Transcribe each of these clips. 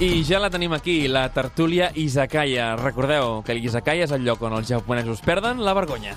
I ja la tenim aquí, la tertúlia Izakaya. Recordeu que l'Izakaya és el lloc on els japonesos perden la vergonya.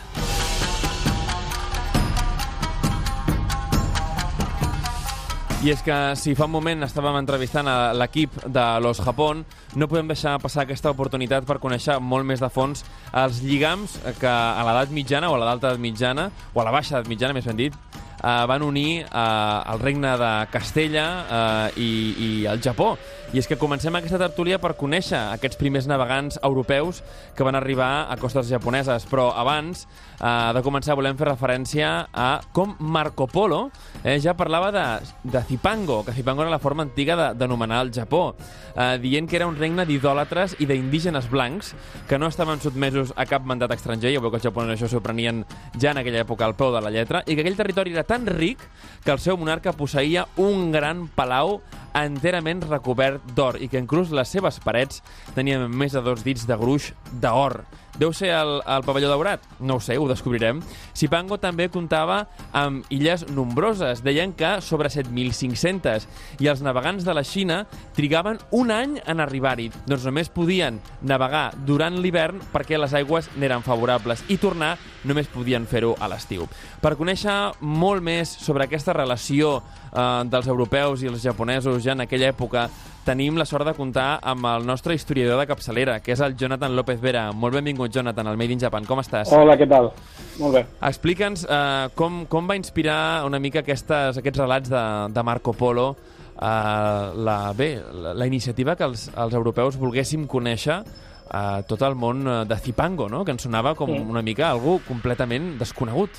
I és que si fa un moment estàvem entrevistant a l'equip de Los Japón, no podem deixar passar aquesta oportunitat per conèixer molt més de fons els lligams que a l'edat mitjana o a l'alta edat mitjana, o a la baixa edat mitjana, més ben dit, eh, van unir eh, el regne de Castella eh, i, i el Japó. I és que comencem aquesta tertúlia per conèixer aquests primers navegants europeus que van arribar a costes japoneses. Però abans eh, de començar volem fer referència a com Marco Polo eh, ja parlava de, de Zipango, que Zipango era la forma antiga d'anomenar el Japó, eh, dient que era un regne d'idòlatres i d'indígenes blancs que no estaven sotmesos a cap mandat estranger, ja veu que els japonesos això s'ho prenien ja en aquella època al peu de la lletra, i que aquell territori era tan ric que el seu monarca posseïa un gran palau enterament recobert d'or i que inclús les seves parets tenien més de dos dits de gruix d'or. Deu ser el, el pavelló daurat? No ho sé, ho descobrirem. Sipango també comptava amb illes nombroses. Deien que sobre 7.500 i els navegants de la Xina trigaven un any en arribar-hi. Doncs només podien navegar durant l'hivern perquè les aigües n'eren favorables i tornar només podien fer-ho a l'estiu. Per conèixer molt més sobre aquesta relació eh, dels europeus i els japonesos ja en aquella època, tenim la sort de comptar amb el nostre historiador de capçalera, que és el Jonathan López Vera. Molt benvingut, Jonathan, al Made in Japan. Com estàs? Hola, què tal? Molt bé. Explica'ns eh, com, com va inspirar una mica aquestes, aquests relats de, de Marco Polo eh, la, bé, la, la iniciativa que els, els europeus volguéssim conèixer eh, tot el món eh, de Zipango, no? que ens sonava com Sí. una mica algú completament desconegut.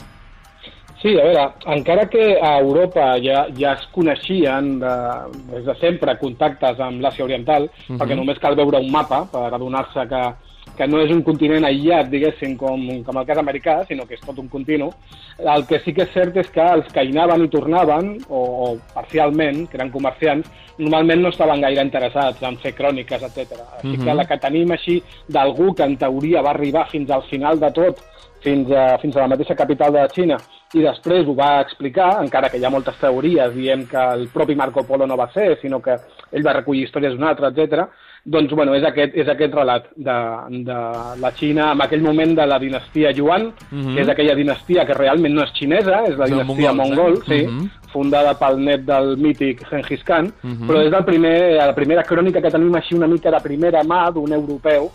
Sí, a veure, encara que a Europa ja, ja es coneixien de, des de sempre contactes amb l'Àsia Oriental, Mhm. perquè només cal veure un mapa per adonar-se que, que no és un continent aïllat, diguéssim, com, com el cas americà, sinó que és tot un continu, el que sí que és cert és que els que hi anaven i tornaven, o, o parcialment, que eren comerciants, normalment no estaven gaire interessats en fer cròniques, etc. Així Mhm. que la que tenim així d'algú que en teoria va arribar fins al final de tot, fins a, fins a la mateixa capital de la Xina, i després ho va explicar, encara que hi ha moltes teories dient que el propi Marco Polo no va ser, sinó que ell va recollir històries d'un altre, etc. Doncs, bueno, és aquest, és aquest relat de, de la Xina en aquell moment de la dinastia Yuan, Mhm. que és aquella dinastia que realment no és xinesa, és la dinastia mongols, eh? mongol, sí, Mhm. fundada pel net del mític Genghis Khan, Mhm. però és el primer, la primera crònica que tenim així una mica de primera mà d'un europeu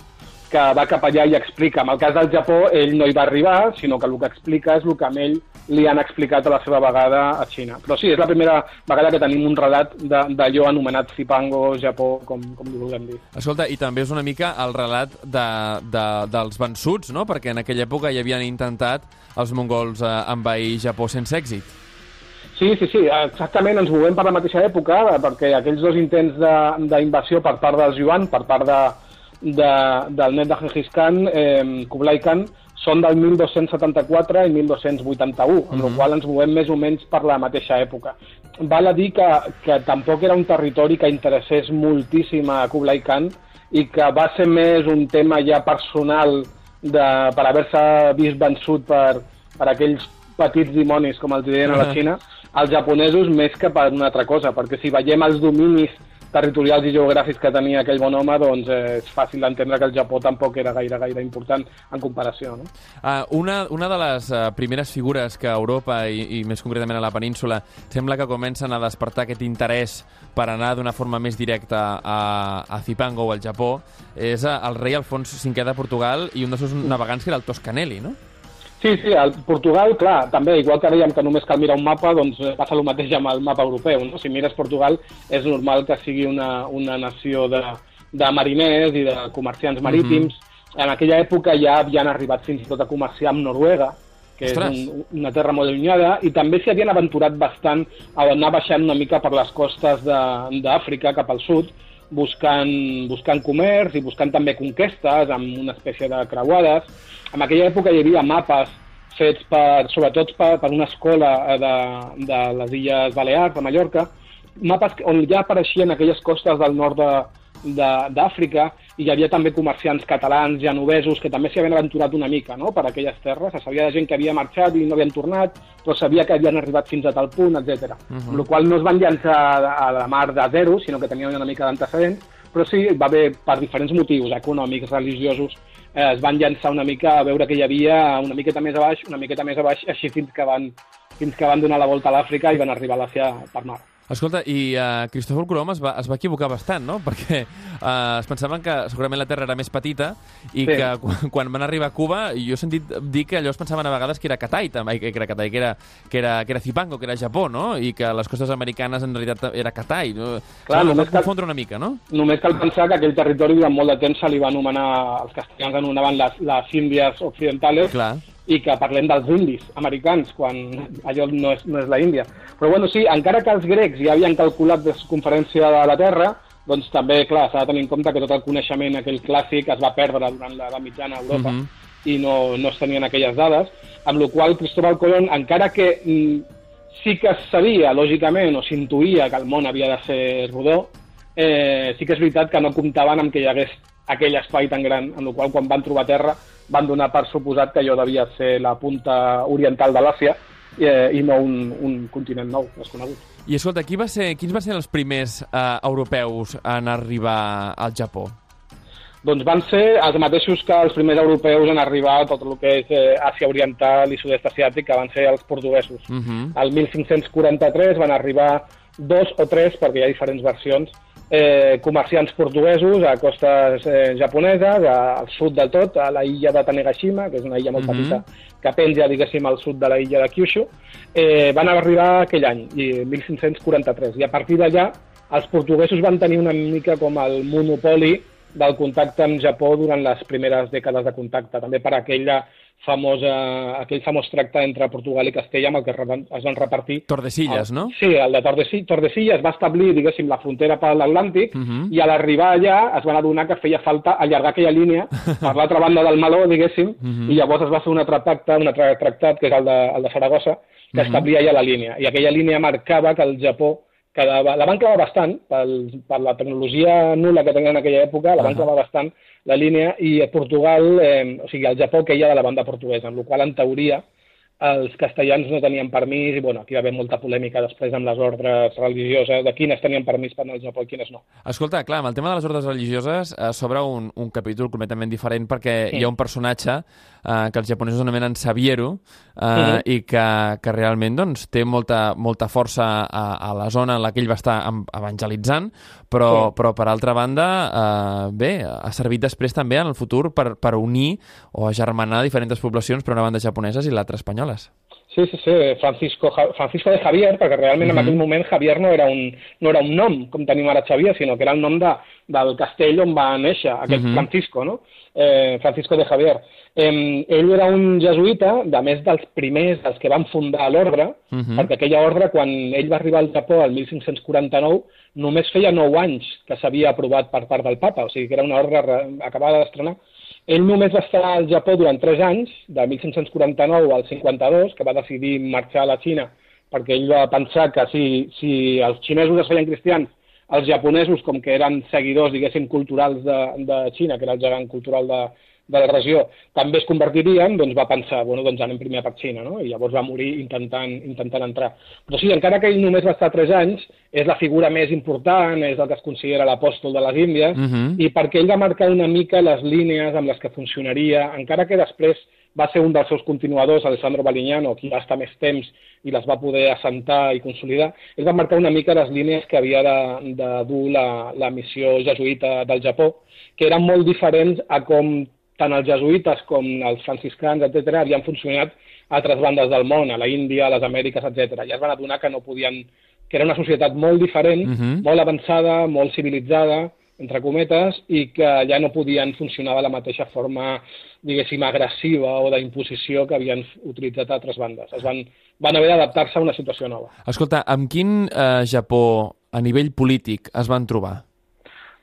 que va cap allà i explica. En el cas del Japó, ell no hi va arribar, sinó que el que explica és el que a ell li han explicat a la seva vegada a Xina. Però sí, és la primera vegada que tenim un relat d'allò anomenat Zipango, Japó, com, com li vulguem dir. Escolta, i també és una mica el relat de, de, dels vençuts, no? Perquè en aquella època ja havien intentat els mongols eh, envair Japó sense èxit. Sí, sí, sí, exactament, ens movem per la mateixa època, perquè aquells dos intents d'invasió per part dels Yuan, per part de, de, del net de Genghis Khan, eh, Kublai Khan, són del 1274 i 1281, amb la qual ens movem més o menys per la mateixa època. Val a dir que, que tampoc era un territori que interessés moltíssim a Kublai Khan i que va ser més un tema ja personal de, per haver-se vist vençut per, per aquells petits dimonis, com els deien a la Ah. Xina, els japonesos més que per una altra cosa, perquè si veiem els dominis territorials i geogràfics que tenia aquell bon home, doncs eh, és fàcil d'entendre que el Japó tampoc era gaire, gaire important en comparació. No? Uh, una, una de les uh, primeres figures que a Europa i, i més concretament a la península sembla que comencen a despertar aquest interès per anar d'una forma més directa a, a Zipango o al Japó és uh, el rei Alfons V de Portugal i un dels seus navegants que era el Toscanelli, no? Sí, sí, el Portugal, clar, també, igual que dèiem que només cal mirar un mapa, doncs eh, passa el mateix amb el mapa europeu. No? Si mires Portugal, és normal que sigui una, una nació de, de mariners i de comerciants marítims. En aquella època ja havien arribat fins i tot a comerciar amb Noruega, que Ostres. és un, una terra molt allunyada, i també s'hi havien aventurat bastant a anar baixant una mica per les costes de- d'Àfrica cap al sud, buscant, buscant comerç i buscant també conquestes amb una espècie de creuades. En aquella època hi havia mapes fets per, sobretot per, per una escola eh, de, de les Illes Balears, de Mallorca, mapes on ja apareixien aquelles costes del nord de- de- d'Àfrica i hi havia també comerciants catalans, genovesos, que també s'hi havien aventurat una mica no? per aquelles terres. Se sabia de gent que havia marxat i no havien tornat, però sabia que havien arribat fins a tal punt, etc. Uh -huh. Amb la qual no es van llançar a la mar de zero, sinó que tenien una mica d'antecedents, però sí, va haver, per diferents motius econòmics, religiosos, eh, es van llançar una mica a veure que hi havia una miqueta més a baix, una miqueta més a baix, així fins que van, fins que van donar la volta a l'Àfrica i van arribar a l'Àsia per mar. Escolta, i uh, Cristòfor Colom es va, es va equivocar bastant, no? Perquè uh, es pensaven que segurament la Terra era més petita i sí. que quan, quan van arribar a Cuba, jo he sentit dir que allò es pensaven a vegades que era Katai, també, que era Katai, que era, que era, que era Zipango, que era Japó, no? I que les costes americanes en realitat era Katai. No? Clar, només cal confondre una mica, no? Només cal pensar que aquell territori durant molt de temps se li va anomenar, els castellans anomenaven les, les Índies Occidentales, Clar i que parlem dels indis americans, quan allò no és, no és la Índia. Però bueno, sí, encara que els grecs ja havien calculat la circunferència de la Terra, doncs també, clar, s'ha de tenir en compte que tot el coneixement aquell clàssic es va perdre durant la mitjana a Europa mhm. -huh. i no, no es tenien aquelles dades, amb la qual Cristóbal Colón, encara que mm, sí que es sabia, lògicament, o s'intuïa que el món havia de ser rodó, eh, sí que és veritat que no comptaven amb que hi hagués aquell espai tan gran, en el qual quan van trobar terra van donar per suposat que allò devia ser la punta oriental de l'Àsia eh, i no un, un continent nou, desconegut. I escolta, qui va ser, quins van ser els primers eh, europeus en arribar al Japó? Doncs van ser els mateixos que els primers europeus en arribar a tot el que és eh, Àsia Oriental i Sud-est Asiàtic, que van ser els portuguesos. Uh -huh. El 1543 van arribar dos o tres, perquè hi ha diferents versions, eh, comerciants portuguesos a costes eh, japoneses, a, al sud del tot, a la illa de Tanegashima, que és una illa molt mm -hmm. petita que penja, diguéssim, al sud de la illa de Kyushu, eh, van arribar aquell any, 1543, i a partir d'allà els portuguesos van tenir una mica com el monopoli del contacte amb Japó durant les primeres dècades de contacte, també per aquella famosa, aquell famós tracte entre Portugal i Castella amb el que es van repartir... Tordesillas, el, no? Sí, el de Tordesillas, Tordesillas va establir, diguéssim, la frontera per l'Atlàntic uh mhm. -huh. i a l'arribar allà es van adonar que feia falta allargar aquella línia per l'altra banda del Maló, diguéssim, uh mhm. -huh. i llavors es va fer un altre pacte, un altre tractat, que és el de, el de Saragossa, que uh mhm. -huh. establia ja la línia. I aquella línia marcava que el Japó quedava, la van clavar bastant, pel, per la tecnologia nula que tenien en aquella època, la van clavar bastant, la línia, i a Portugal, eh, o sigui, el Japó queia de la banda portuguesa, amb la qual en teoria els castellans no tenien permís i bueno, aquí va haver molta polèmica després amb les ordres religioses de quines tenien permís per anar al Japó i quines no. Escolta, clar, amb el tema de les ordres religioses eh, s'obre un, un capítol completament diferent perquè sí. hi ha un personatge eh, que els japonesos anomenen Sabiero eh, uh mhm. -huh. i que, que realment doncs, té molta, molta força a, a la zona en la que ell va estar evangelitzant, però, sí. però per altra banda, eh, bé, ha servit després també en el futur per, per unir o agermanar diferents poblacions per una banda japoneses i l'altra espanyoles. Sí, sí, sí, Francisco, Francisco de Javier, perquè realment uh -huh. en mhm. aquell moment Javier no era, un, no era un nom, com tenim ara Xavier, sinó que era el nom de, del castell on va néixer aquest uh mhm. -huh. Francisco, no? Eh, Francisco de Javier. Eh, ell era un jesuïta, de més dels primers, dels que van fundar l'ordre, uh mhm. -huh. perquè aquella ordre, quan ell va arribar al Japó el 1549, només feia 9 anys que s'havia aprovat per part del papa, o sigui que era una ordre acabada d'estrenar, ell només va estar al Japó durant 3 anys, de 1549 al 52, que va decidir marxar a la Xina, perquè ell va pensar que si, si els xinesos es feien cristians, els japonesos, com que eren seguidors, diguéssim, culturals de, de Xina, que era el gegant cultural de, de la regió també es convertirien, doncs va pensar, bueno, doncs anem primer a Xina, no? I llavors va morir intentant, intentant entrar. Però sí, encara que ell només va estar tres anys, és la figura més important, és el que es considera l'apòstol de les Índies, uh -huh. i perquè ell va marcar una mica les línies amb les que funcionaria, encara que després va ser un dels seus continuadors, Alessandro Balignano, qui va estar més temps i les va poder assentar i consolidar, ell va marcar una mica les línies que havia de, de dur la, la missió jesuïta del Japó, que eren molt diferents a com tant els jesuïtes com els franciscans, etc., havien funcionat a altres bandes del món, a la Índia, a les Amèriques, etc. Ja es van adonar que no podien que era una societat molt diferent, uh -huh. molt avançada, molt civilitzada, entre cometes, i que ja no podien funcionar de la mateixa forma, diguéssim, agressiva o d'imposició que havien utilitzat altres bandes. Es van, van haver d'adaptar-se a una situació nova. Escolta, amb quin eh, Japó a nivell polític es van trobar?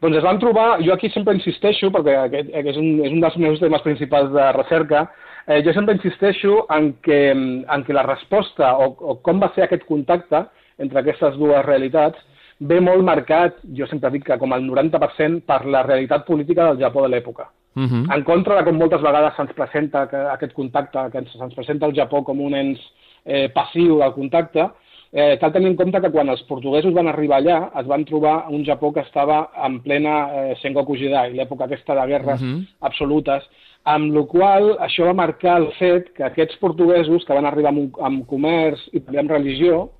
Doncs es van trobar, jo aquí sempre insisteixo, perquè aquest, aquest és, un, és un dels meus temes principals de recerca, eh, jo sempre insisteixo en que, en que la resposta o, o com va ser aquest contacte entre aquestes dues realitats ve molt marcat, jo sempre dic que com el 90% per la realitat política del Japó de l'època. Uh mhm. -huh. En contra de com moltes vegades se'ns presenta que aquest contacte, que se'ns presenta el Japó com un ens eh, passiu del contacte, Eh, cal tenir en compte que quan els portuguesos van arribar allà es van trobar un Japó que estava en plena eh, Sengoku Jidai, l'època aquesta de guerres uh Mhm. -huh. absolutes, amb la qual això va marcar el fet que aquests portuguesos que van arribar amb, amb comerç i també amb religió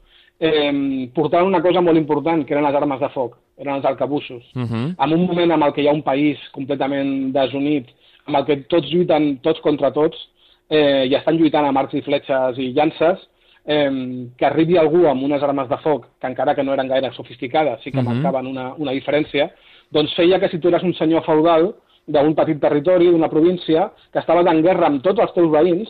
eh, portaven una cosa molt important, que eren les armes de foc, eren els arcabussos. Uh -huh. En un moment en el que hi ha un país completament desunit, amb el que tots lluiten tots contra tots, eh, i estan lluitant amb arcs i fletxes i llances, eh, que arribi algú amb unes armes de foc, que encara que no eren gaire sofisticades, sí que Mhm. marcaven una, una diferència, doncs feia que si tu eres un senyor feudal d'un petit territori, d'una província, que estaves en guerra amb tots els teus veïns,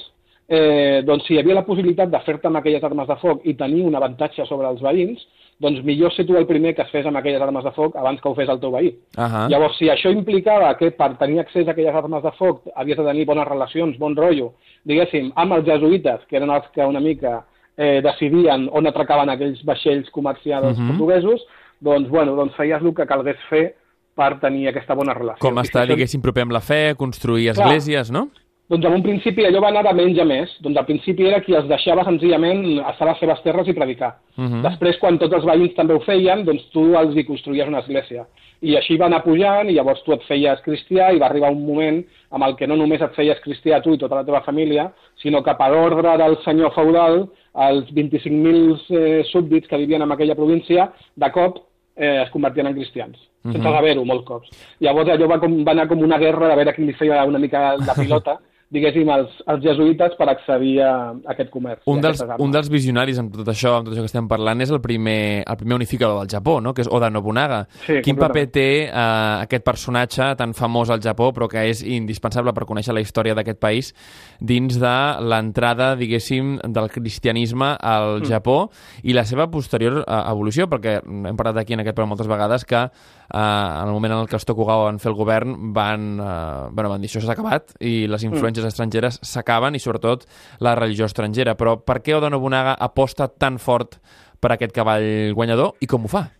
eh, doncs si hi havia la possibilitat de fer-te amb aquelles armes de foc i tenir un avantatge sobre els veïns, doncs millor ser tu el primer que es fes amb aquelles armes de foc abans que ho fes el teu veí. Uh -huh. Llavors, si això implicava que per tenir accés a aquelles armes de foc havies de tenir bones relacions, bon rotllo, diguéssim, amb els jesuïtes, que eren els que una mica eh, decidien on atracaven aquells vaixells comercials Mhm. portuguesos, doncs, bueno, doncs feies el que calgués fer per tenir aquesta bona relació. Com està, diguéssim, proper amb la fe, construir Clar. esglésies, no? Doncs en un principi allò va anar de menys a més. Doncs al principi era qui els deixava senzillament estar a les seves terres i predicar. Uh -huh. Després, quan tots els veïns també ho feien, doncs tu els hi construïes una església. I així va anar pujant i llavors tu et feies cristià i va arribar un moment amb el que no només et feies cristià tu i tota la teva família, sinó que per ordre del senyor feudal, els 25.000 eh, súbdits que vivien en aquella província, de cop eh, es convertien en cristians, sense Mhm. saber-ho molts cops. Llavors allò va, com, va anar com una guerra de veure qui li feia una mica la pilota, diguéssim, als, als jesuïtes per accedir a, a aquest comerç. Un dels, un dels visionaris amb tot això, amb tot això que estem parlant, és el primer, el primer unificador del Japó, no? que és Oda Nobunaga. Sí, Quin paper té eh, aquest personatge tan famós al Japó, però que és indispensable per conèixer la història d'aquest país, dins de l'entrada, diguéssim, del cristianisme al Mm. Japó i la seva posterior eh, evolució, perquè hem parlat aquí en aquest programa moltes vegades que eh, en el moment en el que els Tokugawa van fer el govern van, eh, bueno, van dir això s'ha acabat i les influències Mm. Estrangeres s'acaben i sobretot la religió estrangera. Però per què Oda Nobunaga aposta tan fort per aquest cavall guanyador i com ho fa?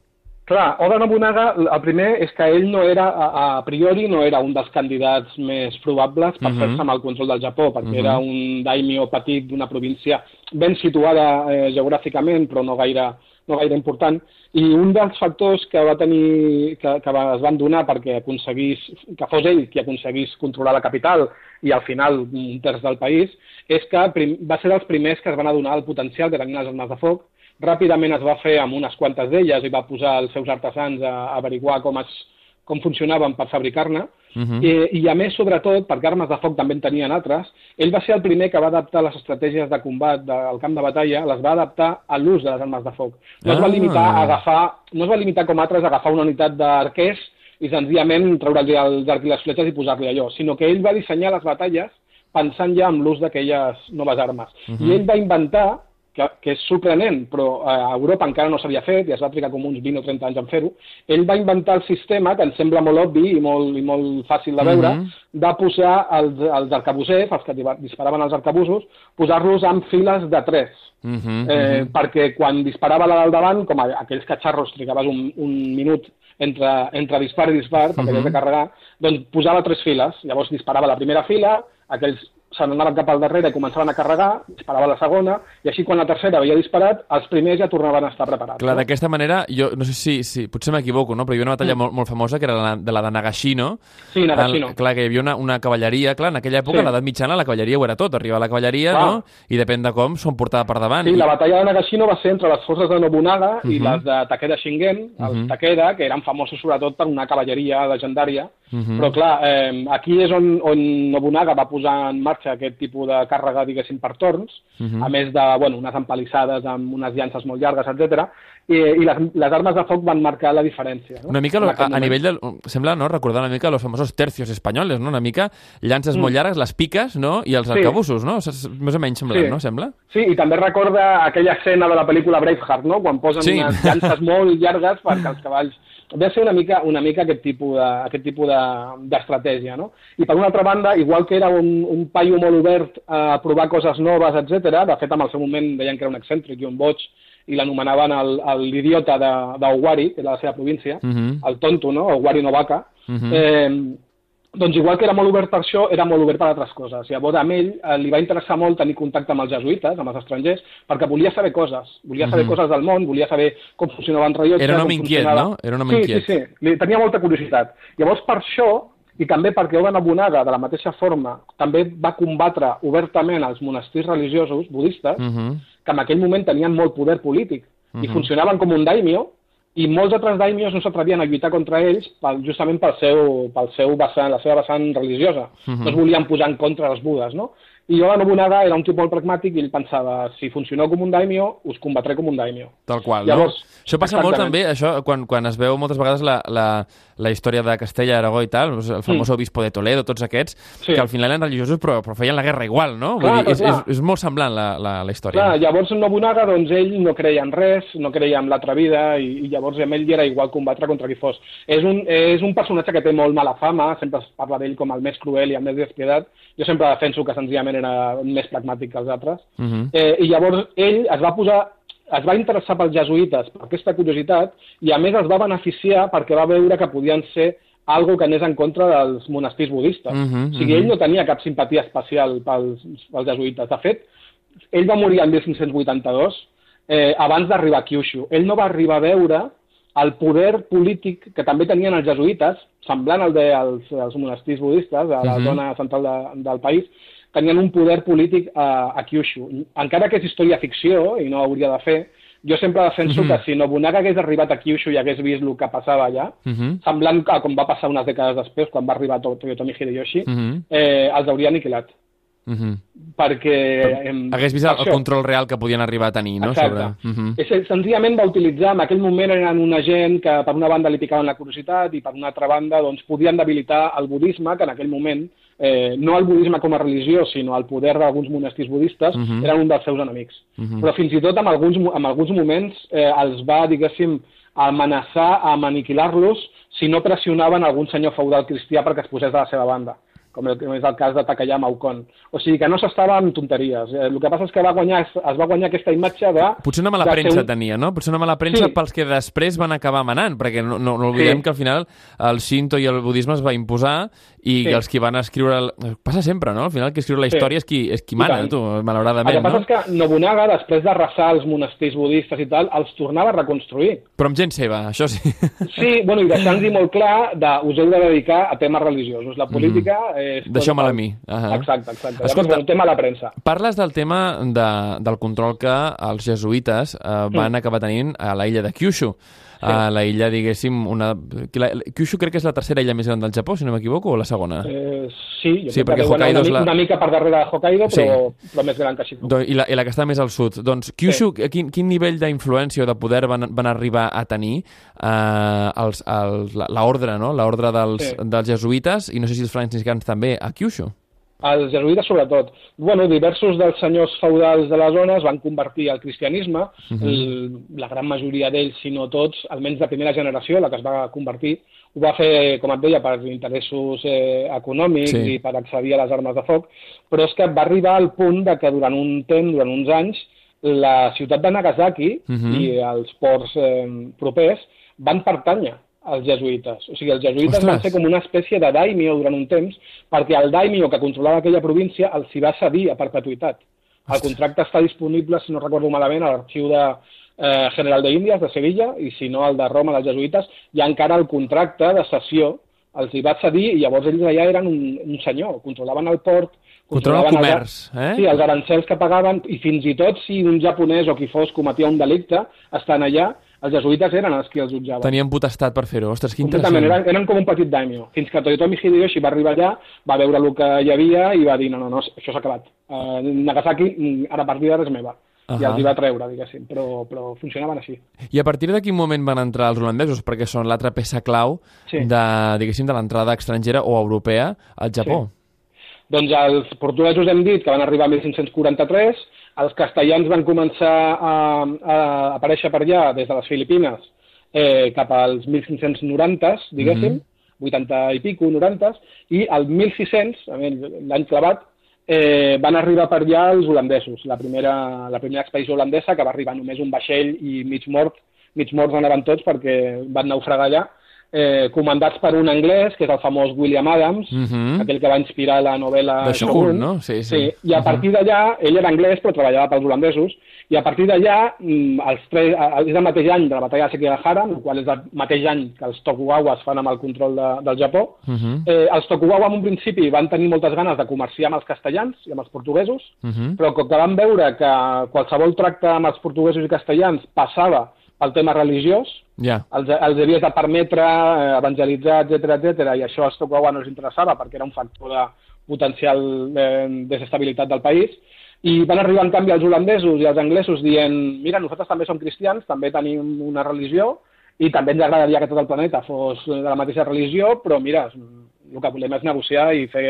Clar, Oda Nobunaga, el primer és que ell no era, a, a priori, no era un dels candidats més probables per Mhm. fer-se amb el control del Japó, perquè Mhm. era un daimyo petit d'una província ben situada eh, geogràficament, però no gaire, no gaire important, i un dels factors que va tenir, que, que es van donar perquè aconseguís, que fos ell qui aconseguís controlar la capital i al final un terç del país, és que prim, va ser dels primers que es van adonar el potencial que tenien les armes de foc, ràpidament es va fer amb unes quantes d'elles i va posar els seus artesans a, a averiguar com, es, com funcionaven per fabricar-ne, Uh -huh. I, I a més, sobretot, perquè armes de foc també en tenien altres, ell va ser el primer que va adaptar les estratègies de combat del camp de batalla, les va adaptar a l'ús de les armes de foc. No es va Ah. limitar a agafar, no es va limitar com altres a agafar una unitat d'arquers i senzillament treure-li els arcs i les fletxes i posar-li allò, sinó que ell va dissenyar les batalles pensant ja en l'ús d'aquelles noves armes. Uh. -huh. I ell va inventar que, que és sorprenent, però eh, a Europa encara no s'havia fet, i es va trigar com uns 20 o 30 anys en fer-ho, ell va inventar el sistema, que ens sembla molt obvi i molt, i molt fàcil de veure, Mhm. de posar els, els arcabusers, els que disparaven els arcabusos, posar-los en files de tres. Uh -huh. Eh, perquè quan disparava la del davant, com aquells catxarros trigaves un, un minut entre, entre dispar i dispar, perquè Mhm. havies de carregar, doncs posava tres files. Llavors disparava la primera fila, aquells se n'anaven cap al darrere i començaven a carregar, disparava la segona, i així quan la tercera havia disparat, els primers ja tornaven a estar preparats. Clar, no? d'aquesta manera, jo no sé si, si potser m'equivoco, no? però hi havia una batalla Mm. molt, molt famosa que era la, de la de Nagashino. Sí, Nagashino. El, clar, que hi havia una, una cavalleria, clar, en aquella època, Sí. a l'edat mitjana, la cavalleria ho era tot. Arribava la cavalleria, Clar. no? I depèn de com, s'ho portava per davant. Sí, I- la batalla de Nagashino va ser entre les forces de Nobunaga i Mhm. les de Takeda Shingen, els Mhm. Takeda, que eren famosos sobretot per una cavalleria legendària, Mhm. però clar, eh, aquí és on, on Nobunaga va posar en marxa aquest tipus de càrrega, diguéssim, per torns, Mhm. a més de bueno, unes empalissades amb unes llances molt llargues, etc. I, i les, les armes de foc van marcar la diferència. No? Una mica lo, a, a nivell del... Sembla, no?, recordar una mica los famosos tercios espanyoles, no? Una mica llances Mm. molt llargues, les piques, no?, i els Sí. arcabussos, no? Més o menys sembla, Sí. no? Sembla? Sí, i també recorda aquella escena de la pel·lícula Braveheart, no? Quan posen Sí. unes llances molt llargues perquè els cavalls... Ve a ser una mica, una mica aquest tipus de- aquest tipus de- d'estratègia, no? I per una altra banda, igual que era un, un paio molt obert a provar coses noves, etc. de fet, en el seu moment deien que era un excèntric i un boig, i l'anomenaven l'idiota de- d'Owari, que era la seva província, Mhm. el tonto, no? Owari Novaka. Mhm. eh, doncs igual que era molt obert per això, era molt obert per altres coses. Llavors, a ell eh, li va interessar molt tenir contacte amb els jesuïtes, amb els estrangers, perquè volia saber coses. Volia saber mm -hmm. coses del món, volia saber com funcionaven rellotges... Era un home inquiet, funcionava... no? Era un home sí, inquiet. Sí, sí, sí. Tenia molta curiositat. Llavors, per això, i també perquè Oda Nobunaga, de la mateixa forma, també va combatre obertament els monestirs religiosos budistes, Mm -hmm. que en aquell moment tenien molt poder polític Mhm. i funcionaven com un daimyo, i molts altres daimios no s'atrevien a lluitar contra ells pel, justament pel seu, pel seu vessant, la seva vessant religiosa. Mhm. No es volien posar en contra dels budes, no? I Oda Nobunaga era un tipus molt pragmàtic i ell pensava, si funcioneu com un daimyo, us combatré com un daimyo. Tal qual, Llavors, no? Això passa molt exactament. també, això, quan, quan es veu moltes vegades la, la, la història de Castella, Aragó i tal, el famós obispo de Toledo, tots aquests, Mm. Sí. que al final eren religiosos però, però feien la guerra igual, no? Clar, Vull dir, és, clar. és, és molt semblant la, la, la història. Clar, llavors Nobunaga, doncs ell no creia en res, no creia en l'altra vida, i, i llavors amb ell era igual combatre contra qui fos. És un, és un personatge que té molt mala fama, sempre es parla d'ell com el més cruel i el més despiedat. Jo sempre defenso que senzillament era més pragmàtic que els altres. Uh -huh. Eh, I llavors ell es va posar es va interessar pels jesuïtes per aquesta curiositat i a més es va beneficiar perquè va veure que podien ser algo que anés en contra dels monestirs budistes. Mhm, o sigui, mhm. ell no tenia cap simpatia especial pels, pels jesuïtes. De fet, ell va morir el 1582 eh, abans d'arribar a Kyushu. Ell no va arribar a veure el poder polític que també tenien els jesuïtes, semblant al dels als monestirs budistes, a la Mhm. zona central de, del país, tenien un poder polític a, a Kyushu. Encara que és història ficció, i no hauria de fer, jo sempre defenso Mhm. que si Nobunaga hagués arribat a Kyushu i hagués vist el que passava allà, Uh -huh. semblant a com va passar unes dècades després, quan va arribar To- Toyotomi Hideyoshi, Uh -huh. eh, els hauria aniquilat. Uh -huh. Perquè... em, Hagués vist el, el control real que podien arribar a tenir, no? Exacte. Sobre... -huh. És, senzillament va utilitzar, en aquell moment eren una gent que per una banda li picaven la curiositat i per una altra banda doncs, podien debilitar el budisme, que en aquell moment, eh, no el budisme com a religió, sinó el poder d'alguns monestirs budistes, Mhm. eren un dels seus enemics. Mhm. Però fins i tot en alguns, en alguns moments eh, els va, diguéssim, amenaçar amb aniquilar-los si no pressionaven algun senyor feudal cristià perquè es posés de la seva banda com, el, com és el cas de Takayama Ukon. O sigui que no s'estava amb tonteries. Eh, el que passa és que va guanyar, es va guanyar aquesta imatge de... Potser una mala de premsa un- tenia, no? Potser una mala premsa Sí. pels que després van acabar manant, perquè no, no, no oblidem Sí. que al final el Shinto i el budisme es va imposar i Sí. els que van escriure... El... Passa sempre, no? Al final qui escriu la Sí. història és qui, és qui mana, tu, El malauradament, que passa no? és que Nobunaga, després d'arrasar els monestirs budistes i tal, els tornava a reconstruir. Però amb gent seva, això sí. Sí, bueno, i deixant-hi molt clar de us heu de dedicar a temes religiosos. La política és... Mm. Deixeu-me-la a mi. Ahà. Exacte, exacte. Escolta- Escolta, bueno, tema a la premsa. Parles del tema de, del control que els jesuïtes eh, van Mm. acabar tenint a la illa de Kyushu. A la illa, diguéssim, una... que La, Kyushu crec que és la tercera illa més gran del Japó, si no m'equivoco, o la segona? Eh, sí, jo Sí, crec perquè que Hokkaido és una, la- una mica per darrere de Hokkaido, Sí. però, però més gran que així. Do, i, la, I la que està més al sud. Doncs Kyushu, sí. quin, quin nivell d'influència o de poder van, van arribar a tenir eh, els, els, la- l'ordre, no? L'ordre dels, Sí. dels jesuïtes, i no sé si els franciscans també, a Kyushu. Els jesuïtes, sobretot. Bueno, diversos dels senyors feudals de la zona es van convertir al cristianisme. Mhm. el, la gran majoria d'ells, si no tots, almenys de primera generació, la que es va convertir, ho va fer, com et deia, per interessos eh, econòmics Sí. i per accedir a les armes de foc, però és que va arribar al punt de que durant un temps, durant uns anys, la ciutat de Nagasaki Mhm. i els ports eh, propers van pertànyer als jesuïtes. O sigui, els jesuïtes Ostres. van ser com una espècie de daimio durant un temps, perquè el daimio que controlava aquella província els hi va cedir a perpetuïtat. El contracte està disponible, si no recordo malament, a l'arxiu de eh, General de Índies, de Sevilla, i si no, el de Roma, dels jesuïtes, i encara el contracte de cessió els hi va cedir i llavors ells allà eren un, un senyor, controlaven el port, Controlaven el comerç, eh? Sí, els arancels que pagaven, i fins i tot si un japonès o qui fos cometia un delicte, estan allà, els jesuïtes eren els qui els jutjaven. Tenien potestat per fer-ho. Ostres, que interessant. eren, eren com un petit daimyo. Fins que Toyotomi Hideyoshi va arribar allà, va veure el que hi havia i va dir, no, no, no, això s'ha acabat. Uh, Nagasaki, ara a partir d'ara és meva. Uh. -huh. I els hi va treure, diguéssim, però, però funcionaven així. I a partir de quin moment van entrar els holandesos? Perquè són l'altra peça clau Sí. de, diguéssim, de l'entrada estrangera o europea al Japó. Doncs els portuguesos hem dit que van arribar a 1543, els castellans van començar a, a aparèixer per allà des de les Filipines eh, cap als 1590, diguéssim, Mhm. 80 i pico, 90, i al 1600, a mi, l'any clavat, eh, van arribar per allà els holandesos, la primera, la primera expedició holandesa, que va arribar només un vaixell i mig mort, mig morts anaven tots perquè van naufragar allà, eh, comandats per un anglès, que és el famós William Adams, Uh -huh. aquell que va inspirar la novel·la De Shogun, no? Sí, sí. Sí, i a partir d'allà, ell era anglès però treballava pels holandesos, i a partir d'allà, mm, els tres, és el mateix any de la batalla de Sekigahara, el qual és el mateix any que els Tokugawa es fan amb el control de, del Japó. Uh -huh. Eh, els Tokugawa en un principi van tenir moltes ganes de comerciar amb els castellans i amb els portuguesos, Uh -huh. però com que van veure que qualsevol tracte amb els portuguesos i castellans passava pel tema religiós, Ja. els, els havies de permetre eh, evangelitzar, etc etc i això als Tokugawa no els interessava perquè era un factor de potencial eh, desestabilitat del país, i van arribar en canvi els holandesos i els anglesos dient mira, nosaltres també som cristians, també tenim una religió i també ens agradaria que tot el planeta fos de la mateixa religió, però mira, el que volem és negociar i fer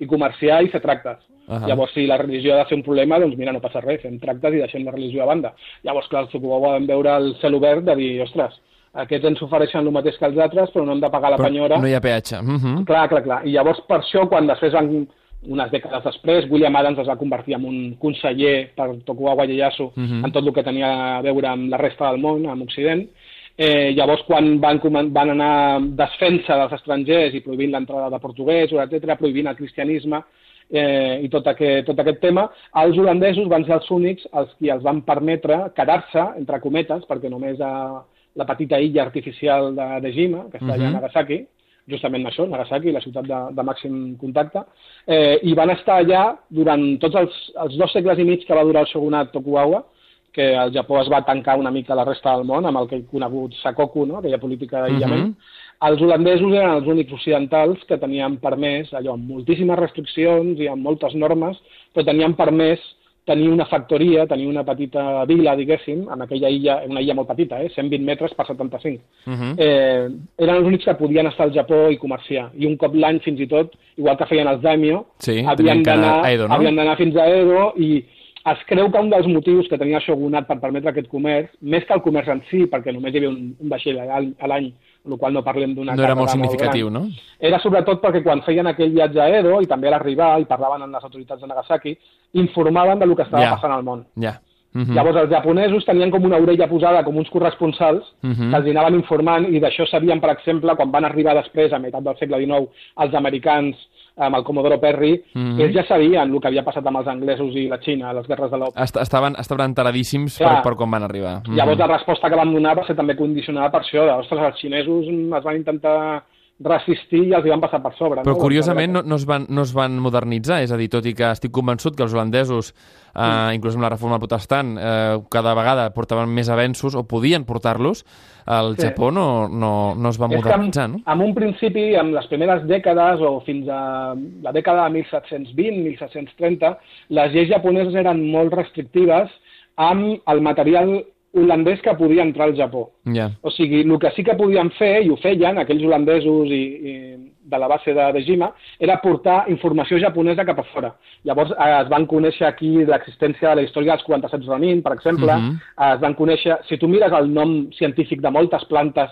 i comerciar i fer tractes. Ahà. Llavors, si la religió ha de ser un problema, doncs mira, no passa res, fem tractes i deixem la religió a banda. Llavors, clar, els Tokugawa van veure el cel obert de dir, ostres, aquests ens ofereixen el mateix que els altres, però no hem de pagar la Però penyora. no hi ha peatge. Uh -huh. Clar, clar, clar. I llavors, per això, quan després van, unes dècades després, William Adams es va convertir en un conseller per Tokugawa Ieyasu Mhm. en tot el que tenia a veure amb la resta del món, amb Occident. Eh, llavors, quan van, van anar desfent-se dels estrangers i prohibint l'entrada de portuguesos, etc, prohibint el cristianisme, eh, i tot aquest, tot aquest tema, els holandesos van ser els únics els qui els van permetre quedar-se, entre cometes, perquè només a la petita illa artificial de, de Jima, que està allà a Mhm. Nagasaki, justament això, Nagasaki, la ciutat de, de màxim contacte, eh, i van estar allà durant tots els, els dos segles i mig que va durar el shogunat Tokugawa, que el Japó es va tancar una mica la resta del món amb el que he conegut Sakoku, no? aquella política d'aïllament. Mhm. Els holandesos eren els únics occidentals que tenien permès, allò, amb moltíssimes restriccions i amb moltes normes, però tenien permès tenir una factoria, tenir una petita vila, diguéssim, en aquella illa, una illa molt petita, eh? 120 metres per 75. Uh -huh. Eh, eren els únics que podien estar al Japó i comerciar. I un cop l'any, fins i tot, igual que feien els daimyo, Sí, havien d'anar no? havien fins a Edo i es creu que un dels motius que tenia el shogunat per permetre aquest comerç, més que el comerç en si, perquè només hi havia un, un vaixell a l'any, amb la qual no parlem d'una No era molt significatiu, gran, no? era sobretot perquè quan feien aquell viatge a Edo i també a l'arribar i parlaven amb les autoritats de Nagasaki, informaven del que estava Ja. passant al món. Ja. Uh -huh. Llavors els japonesos tenien com una orella posada com uns corresponsals Mhm. que els anaven informant i d'això sabien, per exemple, quan van arribar després, a meitat del segle XIX, els americans amb el Comodoro Perry, Mhm. ells ja sabien el que havia passat amb els anglesos i la Xina, a les guerres de l'Opi. Est estaven, estaven enteradíssims per, Clar. per quan van arribar. Mhm. Llavors la resposta que van donar va ser també condicionada per això, de, ostres, els xinesos mm, es van intentar resistir i els van passar per sobre. Però no? curiosament no, no, es van, no es van modernitzar, és a dir, tot i que estic convençut que els holandesos, eh, inclús amb la reforma protestant, eh, cada vegada portaven més avenços o podien portar-los, el Sí. Japó no, no, no es va És que en, modernitzar, no? en un principi, en les primeres dècades o fins a la dècada de 1720-1730, les lleis japoneses eren molt restrictives amb el material holandès que podia entrar al Japó. Ja. O sigui, el que sí que podien fer, i ho feien, aquells holandesos i, i de la base de, de Jima, era portar informació japonesa cap a fora. Llavors eh, es van conèixer aquí l'existència de la història dels 47 Ronin, per exemple, Mhm. eh, es van conèixer, si tu mires el nom científic de moltes plantes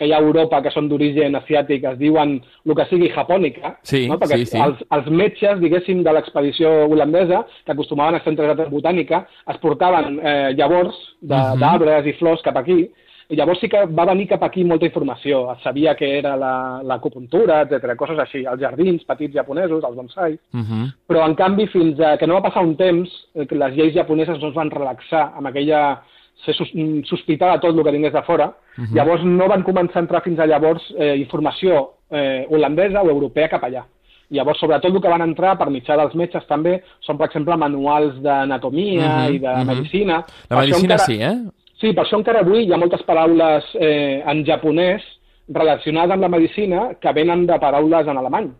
que hi ha a Europa que són d'origen asiàtic, es diuen el que sigui japònica, Sí, no? perquè sí, sí. Els, els metges, diguéssim, de l'expedició holandesa, que acostumaven a fer entregat de botànica, es portaven eh, llavors Mhm. d'arbres i flors cap aquí, i llavors sí que va venir cap aquí molta informació. Es sabia que era la- l'acupuntura, etc, coses així, els jardins petits japonesos, els bonsai, Uh -huh. però en canvi fins a que no va passar un temps eh, que les lleis japoneses no es van relaxar amb aquella ser mm, sospitar de tot el que vingués de fora, Mhm. llavors no van començar a entrar fins a llavors eh, informació eh, holandesa o europea cap allà. Llavors, sobretot el que van entrar per mitjà dels metges també són, per exemple, manuals d'anatomia Mhm, i de mhm. medicina. La Per medicina encara- sí, eh? Sí, per això encara avui hi ha moltes paraules eh, en japonès relacionades amb la medicina que venen de paraules en alemany.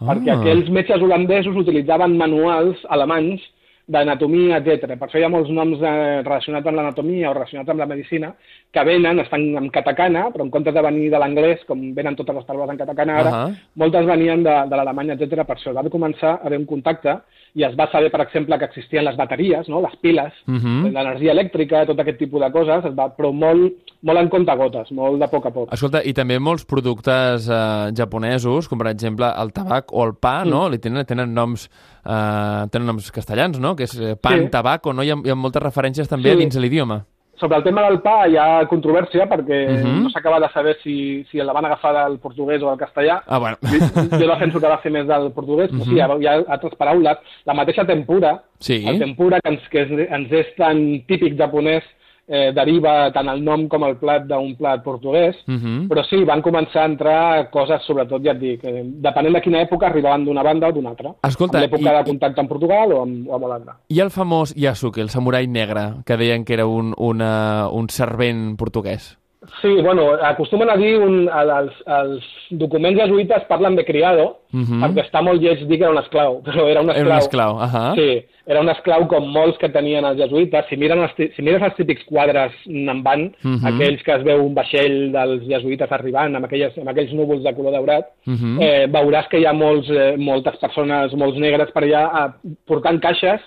Ah. Perquè aquells metges holandesos utilitzaven manuals alemanys d'anatomia, etc. Per això hi ha molts noms eh, relacionats amb l'anatomia o relacionats amb la medicina que venen, estan en katakana, però en comptes de venir de l'anglès, com venen totes les paraules en katakana ara, Ahà. moltes venien de, de l'alemany, etc. Per això va començar a haver un contacte i es va saber, per exemple, que existien les bateries, no? les piles, Mhm. l'energia elèctrica, tot aquest tipus de coses, es va, però molt, molt en compte-gotes, molt de poc a poc. Escolta, i també molts productes eh, japonesos, com per exemple el tabac o el pa, Mm. no? Li tenen, tenen noms eh, tenen noms castellans, no? Que és eh, pan, Sí. tabaco, no? Hi ha, hi ha moltes referències també Sí. dins l'idioma. Sobre el tema del pa hi ha controvèrsia perquè uh Mhm. -huh. no s'acaba de saber si, si la van agafar del portuguès o del castellà. Ah, bueno. Jo, jo defenso que va ser més del portuguès, però Mhm. sí, hi ha, hi ha altres paraules. La mateixa tempura, Sí. el tempura, que ens, que és, ens és tan típic japonès, eh, deriva tant el nom com el plat d'un plat portuguès, Mhm. però sí, van començar a entrar coses, sobretot, ja et dic, eh, depenent de quina època, arribaven d'una banda o d'una altra. Escolta, l'època i- de contacte amb Portugal o amb, o amb l'altra. I el famós Yasuke, el samurai negre, que deien que era un, una, un servent portuguès. Sí, bueno, acostumen a dir, un, els, els documents jesuïtes parlen de criado, Mhm. perquè està molt lleig dir que era un esclau, però era un esclau. Era un esclau, ahà. Sí, era un esclau com molts que tenien els jesuïtes. Si, miren els, si mires els típics quadres en van, Mhm. aquells que es veu un vaixell dels jesuïtes arribant amb, aquelles, amb aquells núvols de color daurat, Mhm. eh, veuràs que hi ha molts, eh, moltes persones, molts negres per allà eh, portant caixes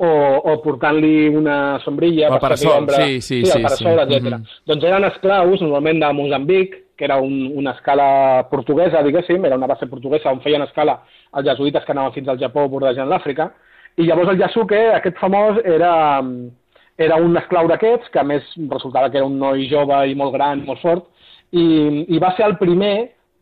o, o portant-li una sombrilla O el per parasol, ombra. sí, sí, sí, sí, el parasol, sí. etc. Mhm. Doncs eren esclaus, normalment de Mozambic, que era un, una escala portuguesa, diguéssim, era una base portuguesa on feien escala els jesuïtes que anaven fins al Japó bordejant l'Àfrica, i llavors el Yasuke, aquest famós, era, era un esclau d'aquests, que a més resultava que era un noi jove i molt gran, molt fort, i, i va ser el primer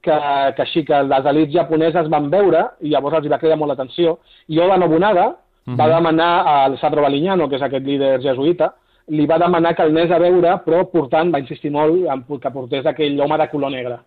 que, que així que les elites japoneses van veure i llavors els va cridar molt l'atenció. I Oda Nobunaga va Mhm. demanar al Sadro Baliñano, que és aquest líder jesuïta, li va demanar que el anés a veure, però portant, va insistir molt en que portés aquell home de color negre.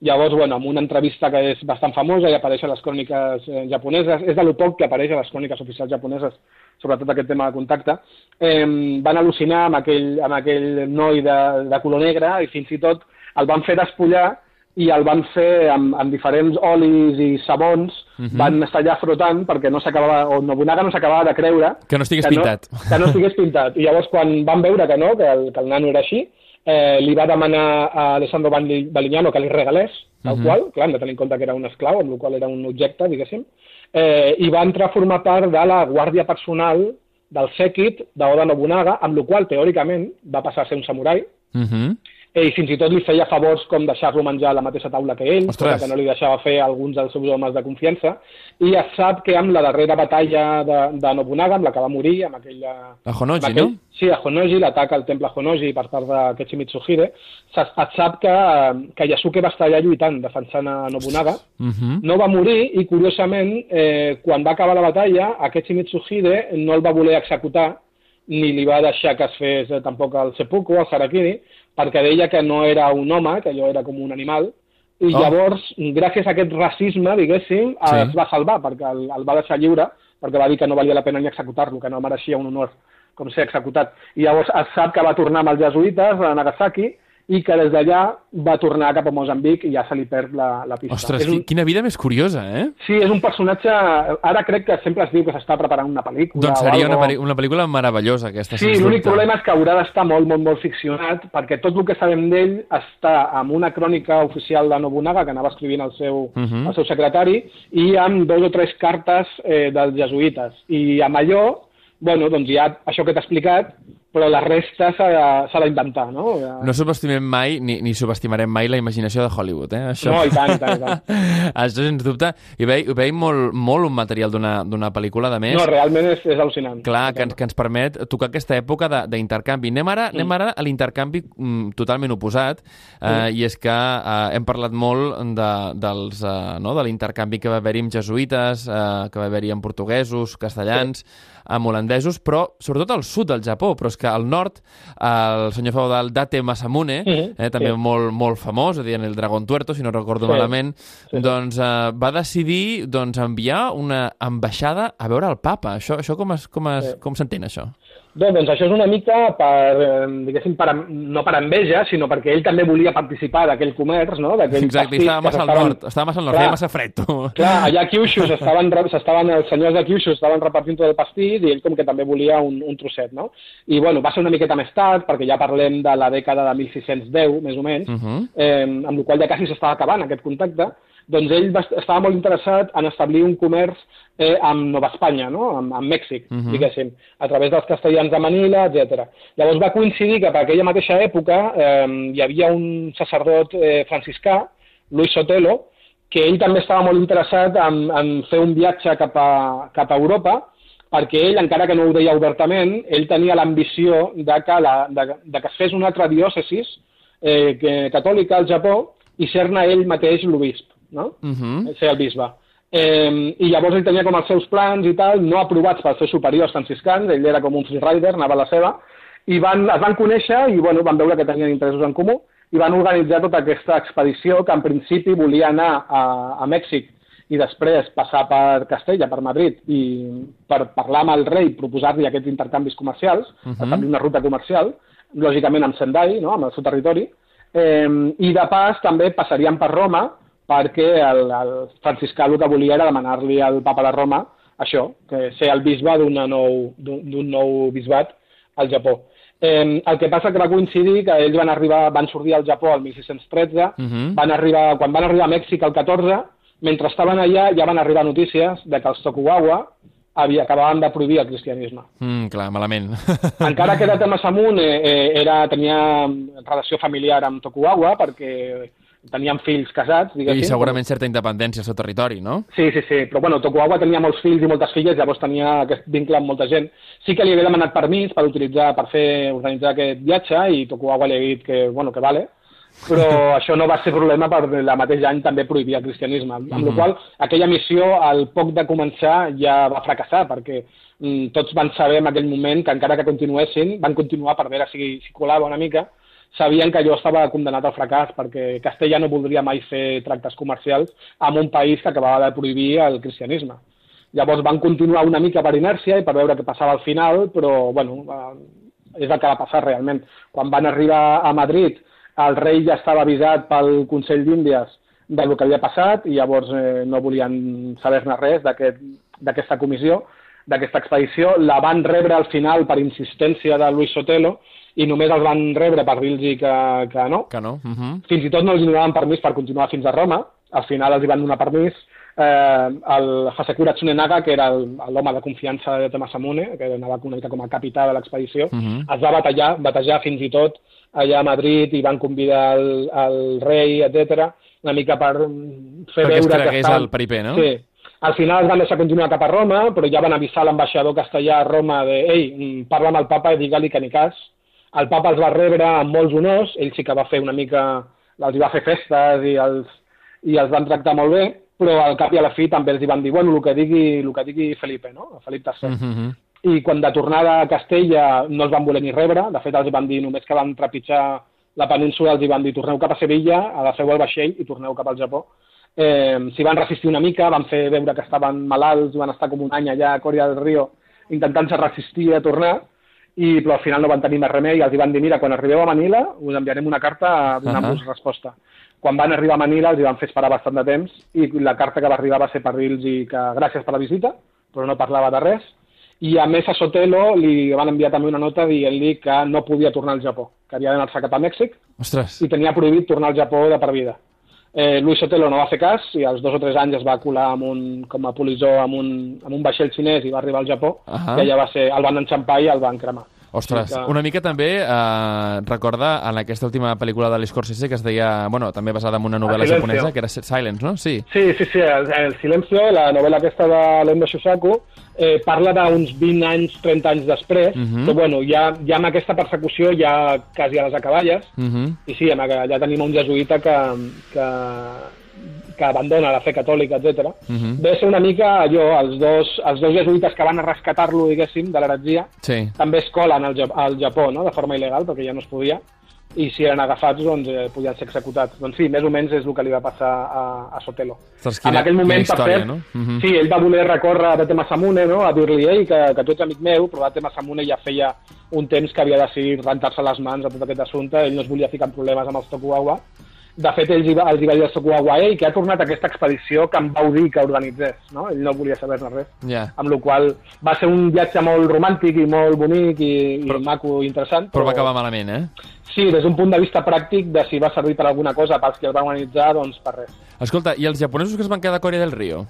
Llavors, bueno, amb una entrevista que és bastant famosa i apareix a les cròniques eh, japoneses, és de lo poc que apareix a les cròniques oficials japoneses, sobretot aquest tema de contacte, eh, van al·lucinar amb aquell, amb aquell noi de, de color negre i fins i tot el van fer despullar i el van fer amb, amb diferents olis i sabons, Mhm. van estar allà frotant perquè no s'acabava, o Nobunaga no s'acabava de creure Que no estigués que no, pintat. que no estigués pintat. I llavors, quan van veure que no, que el, que el nano era així, eh, li va demanar a Alessandro Bali- Balignano que li regalés, tal Mhm. qual, clar, hem de tenir en compte que era un esclau, amb el qual era un objecte, diguéssim, eh, i va entrar a formar part de la guàrdia personal del sèquit d'Oda Nobunaga, amb el qual, teòricament, va passar a ser un samurai, Mhm. eh, i fins i tot li feia favors com deixar-lo menjar a la mateixa taula que ell, Ostres. que no li deixava fer a alguns dels seus homes de confiança, i es sap que amb la darrera batalla de, de Nobunaga, amb la que va morir, amb aquella... A Honoji, aquell, no? Sí, a Honoji, l'atac al temple Honoji per part de Kechi Mitsuhide, es sap que, que Yasuke va estar allà lluitant, defensant a Nobunaga, Mhm. no va morir i, curiosament, eh, quan va acabar la batalla, aquest Mitsuhide no el va voler executar ni li va deixar que es fes eh, tampoc el seppuku, el harakiri, perquè deia que no era un home, que allò era com un animal, i Oh. llavors, gràcies a aquest racisme, diguéssim, Sí. es va salvar, perquè el, el va deixar lliure, perquè va dir que no valia la pena ni executar-lo, que no mereixia un honor com ser executat. I llavors es sap que va tornar amb els jesuïtes a Nagasaki i que des d'allà va tornar cap a Mozambic i ja se li perd la, la pista. Ostres, És un- qui- quina vida més curiosa, eh? Sí, és un personatge... Ara crec que sempre es diu que s'està preparant una pel·lícula Doncs seria algo. una, pel·li- una pel·lícula meravellosa, aquesta, Sí, l'únic problema és que haurà d'estar molt, molt, molt ficcionat, perquè tot el que sabem d'ell està amb una crònica oficial de Nobunaga, que anava escrivint el seu, Mhm. el seu secretari, i amb dos o tres cartes eh, dels jesuïtes. I amb allò, bueno, doncs ha això que t'he explicat, però la resta s'ha de- s'ha d'inventar, no? No subestimem mai, ni, ni subestimarem mai la imaginació de Hollywood, eh? Això... No, i tant, i tant, i tant. Això, sens dubte. I veig, veig molt, molt un material d'una pel·lícula, de més. No, realment és, és al·lucinant. Clar, que ens, que ens permet tocar aquesta època de- d'intercanvi. Anem, ara, anem ara a l'intercanvi mm, totalment oposat, eh, i és que eh, hem parlat molt de, dels, eh, no, de l'intercanvi que va haver-hi amb jesuïtes, eh, que va haver-hi amb portuguesos, castellans, amb holandesos, però sobretot al sud del Japó, però és que al nord el senyor feudal Date Masamune, Mhm, eh, també sí. molt, molt famós, a dir, en el Dragon Tuerto, si no recordo Sí, malament, sí. doncs eh, va decidir doncs, enviar una ambaixada a veure el papa. Això, això com es, com es, Sí. com s'entén, això? Bé, doncs això és una mica per, eh, diguéssim, per, no per enveja, sinó perquè ell també volia participar d'aquell comerç, no? Exacte, i estava massa al nord, estava massa al nord, Clar. feia massa fred. tu. Clar, allà a Kyushu s'estaven, re- s'estaven, els senyors de Kyushu estaven repartint tot el pastís i ell com que també volia un, un trosset, no? I bueno, va ser una miqueta més tard, perquè ja parlem de la dècada de 1610, més o menys, Mhm. eh, amb la qual ja quasi s'estava acabant aquest contacte, doncs ell va, estava molt interessat en establir un comerç eh, amb Nova Espanya, no? amb, amb Mèxic, Mhm. diguéssim, a través dels castellans de Manila, etc. Llavors va coincidir que per aquella mateixa època eh, hi havia un sacerdot eh, franciscà, Luis Sotelo, que ell també estava molt interessat en, en fer un viatge cap a, cap a Europa perquè ell, encara que no ho deia obertament, ell tenia l'ambició de, que la, de, de que es fes una altra diòcesis eh, que, catòlica al Japó i ser-ne ell mateix l'obisp, no? Uh -huh. ser el bisbe. Eh, I llavors ell tenia com els seus plans i tal, no aprovats pels seus superiors franciscans, ell era com un freerider, anava a la seva, i van, es van conèixer i bueno, van veure que tenien interessos en comú i van organitzar tota aquesta expedició que en principi volia anar a, a Mèxic i després passar per Castella, per Madrid, i per parlar amb el rei, proposar-li aquests intercanvis comercials, uh -huh. establir una ruta comercial, lògicament amb Sendai, no? amb el seu territori, eh, i de pas també passarien per Roma perquè el, el franciscà el que volia era demanar-li al papa de Roma això, que ser el bisbe d'un nou, nou bisbat al Japó. Eh, el que passa que va coincidir que ells van arribar, van sortir al Japó el 1613, uh -huh. van arribar, quan van arribar a Mèxic el 14, mentre estaven allà ja van arribar notícies de que els Tokugawa havia, acabaven de prohibir el cristianisme. Mm, clar, malament. Encara que de Temasamun eh, eh, era, tenia relació familiar amb Tokugawa perquè tenien fills casats, diguéssim. I segurament certa independència al seu territori, no? Sí, sí, sí, però bueno, Tokugawa tenia molts fills i moltes filles, llavors tenia aquest vincle amb molta gent. Sí que li havia demanat permís per utilitzar, per fer, organitzar aquest viatge i Tokugawa li ha dit que, bueno, que vale, però això no va ser problema per la mateix any també prohibir el cristianisme. Amb mm -hmm. la qual aquella missió, al poc de començar, ja va fracassar, perquè mm, tots van saber en aquell moment que encara que continuessin, van continuar per veure si, si colava una mica, sabien que allò estava condemnat al fracàs, perquè Castella no voldria mai fer tractes comercials amb un país que acabava de prohibir el cristianisme. Llavors van continuar una mica per inèrcia i per veure què passava al final, però bueno, eh, és el que va passar realment. Quan van arribar a Madrid, el rei ja estava avisat pel Consell d'Índies del que havia passat i llavors eh, no volien saber-ne res d'aquesta aquest, comissió, d'aquesta expedició. La van rebre al final per insistència de Luis Sotelo i només els van rebre per dir-los que, que no. Que no. Uh -huh. Fins i tot no els donaven permís per continuar fins a Roma. Al final els hi van donar permís. Eh, el Hasekura Tsunenaga, que era l'home de confiança de Temasamune, que anava una mica com a capità de l'expedició, uh -huh. es va batallar, batejar fins i tot allà a Madrid i van convidar el, el rei, etc una mica per fer Perquè veure que estaven... el periper, no? Sí. Al final es van deixar continuar cap a Roma, però ja van avisar l'ambaixador castellà a Roma de «Ei, parla amb el papa i digue-li que ni cas». El papa els va rebre amb molts honors, ell sí que va fer una mica... els va fer festes i els, i els van tractar molt bé, però al cap i a la fi també els hi van dir «Bueno, el que digui, el que digui Felipe, no? Felip III». Mm -hmm. I quan de tornada a Castella no els van voler ni rebre, de fet els van dir només que van trepitjar la península els hi van dir torneu cap a Sevilla, agafeu el vaixell i torneu cap al Japó. Eh, S'hi van resistir una mica, van fer veure que estaven malalts, van estar com un any allà a Corea del Rio intentant-se resistir a tornar, i, però al final no van tenir més remei i els van dir, mira, quan arribeu a Manila us enviarem una carta donant-vos uh -huh. resposta. Quan van arribar a Manila els hi van fer esperar bastant de temps i la carta que va arribar va ser per dir-los que gràcies per la visita, però no parlava de res, i a més a Sotelo li van enviar també una nota dient-li que no podia tornar al Japó, que havia d'anar-se cap a Mèxic Ostres. i tenia prohibit tornar al Japó de per vida. Eh, Luis Sotelo no va fer cas i als dos o tres anys es va colar amb un, com a polizó amb un, amb un vaixell xinès i va arribar al Japó, uh -huh. que ja va ser, el van enxampar i el van cremar. Ostres, que... una mica també eh, recorda en aquesta última pel·lícula de l'Scorsese que es deia, bueno, també basada en una novel·la japonesa, que era Silence, no? Sí, sí, sí, sí el, el Silencio, la novel·la aquesta de l'Endo Shusaku, eh, parla d'uns 20 anys, 30 anys després, uh -huh. però bueno, ja, ja amb aquesta persecució ja quasi a les acaballes, uh -huh. i sí, ja tenim un jesuïta que, que, que abandona la fe catòlica, etc. Uh -huh. Ve ser una mica allò, els dos, els dos jesuïtes que van a rescatar-lo, diguéssim, de l'heretgia, sí. també es colen al, al Japó, no?, de forma il·legal, perquè ja no es podia, i si eren agafats, doncs, eh, podien ser executats. Doncs sí, més o menys és el que li va passar a, a Sotelo. Saps quina, en aquell moment, història, per cert, no? Uh -huh. sí, ell va voler recórrer a Temasamune, no?, a dir-li, ei, que, que tu ets amic meu, però Temasamune ja feia un temps que havia decidit rentar-se les mans a tot aquest assumpte, ell no es volia ficar en problemes amb els Tokugawa, de fet, ells, els hi va dir a Sokuawa, ei, que ha tornat aquesta expedició que em vau dir que organitzés, no? Ell no volia saber-ne res. Yeah. Amb la qual va ser un viatge molt romàntic i molt bonic i, però, i maco i interessant. Però, però va acabar malament, eh? Sí, des d'un punt de vista pràctic, de si va servir per alguna cosa pels que el van organitzar, doncs per res. Escolta, i els japonesos que es van quedar a Corea del Rio?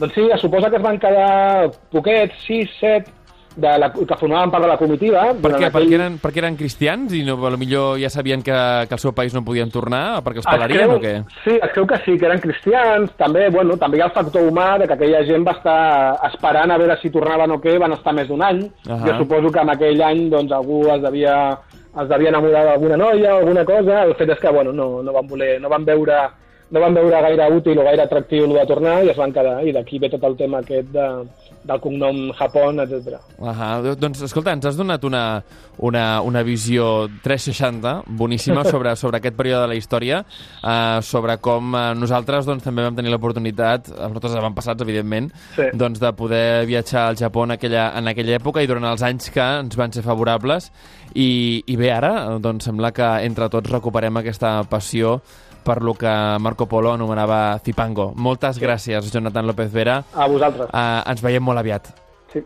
Doncs sí, suposa que es van quedar poquets, 6, 7, de la, que formaven part de la comitiva. Per què? aquell- Perquè eren, perquè eren cristians i no, potser ja sabien que, que al seu país no podien tornar? Perquè els pelarien creu- o què? Sí, es creu que sí, que eren cristians. També, bueno, també hi ha el factor humà de que aquella gent va estar esperant a veure si tornaven o què, van estar més d'un any. Ahà. Jo suposo que en aquell any doncs, algú es devia, es devia enamorar d'alguna noia o alguna cosa. El fet és que bueno, no, no van voler, no van veure no van veure gaire útil o gaire atractiu el de tornar i es van quedar. I d'aquí ve tot el tema aquest de, del cognom Japón, etc. Ahà. Doncs, escolta, ens has donat una, una, una visió 360 boníssima sobre, sobre aquest període de la història, eh, sobre com eh, nosaltres doncs, també vam tenir l'oportunitat, eh, nosaltres avantpassats, evidentment, Sí. doncs, de poder viatjar al Japó en aquella, en aquella època i durant els anys que ens van ser favorables. I, i bé, ara doncs, sembla que entre tots recuperem aquesta passió per lo que Marco Polo anomenava Zipango. Moltes gràcies, Jonathan López Vera. A vosaltres. Eh, ens veiem molt aviat. Sí.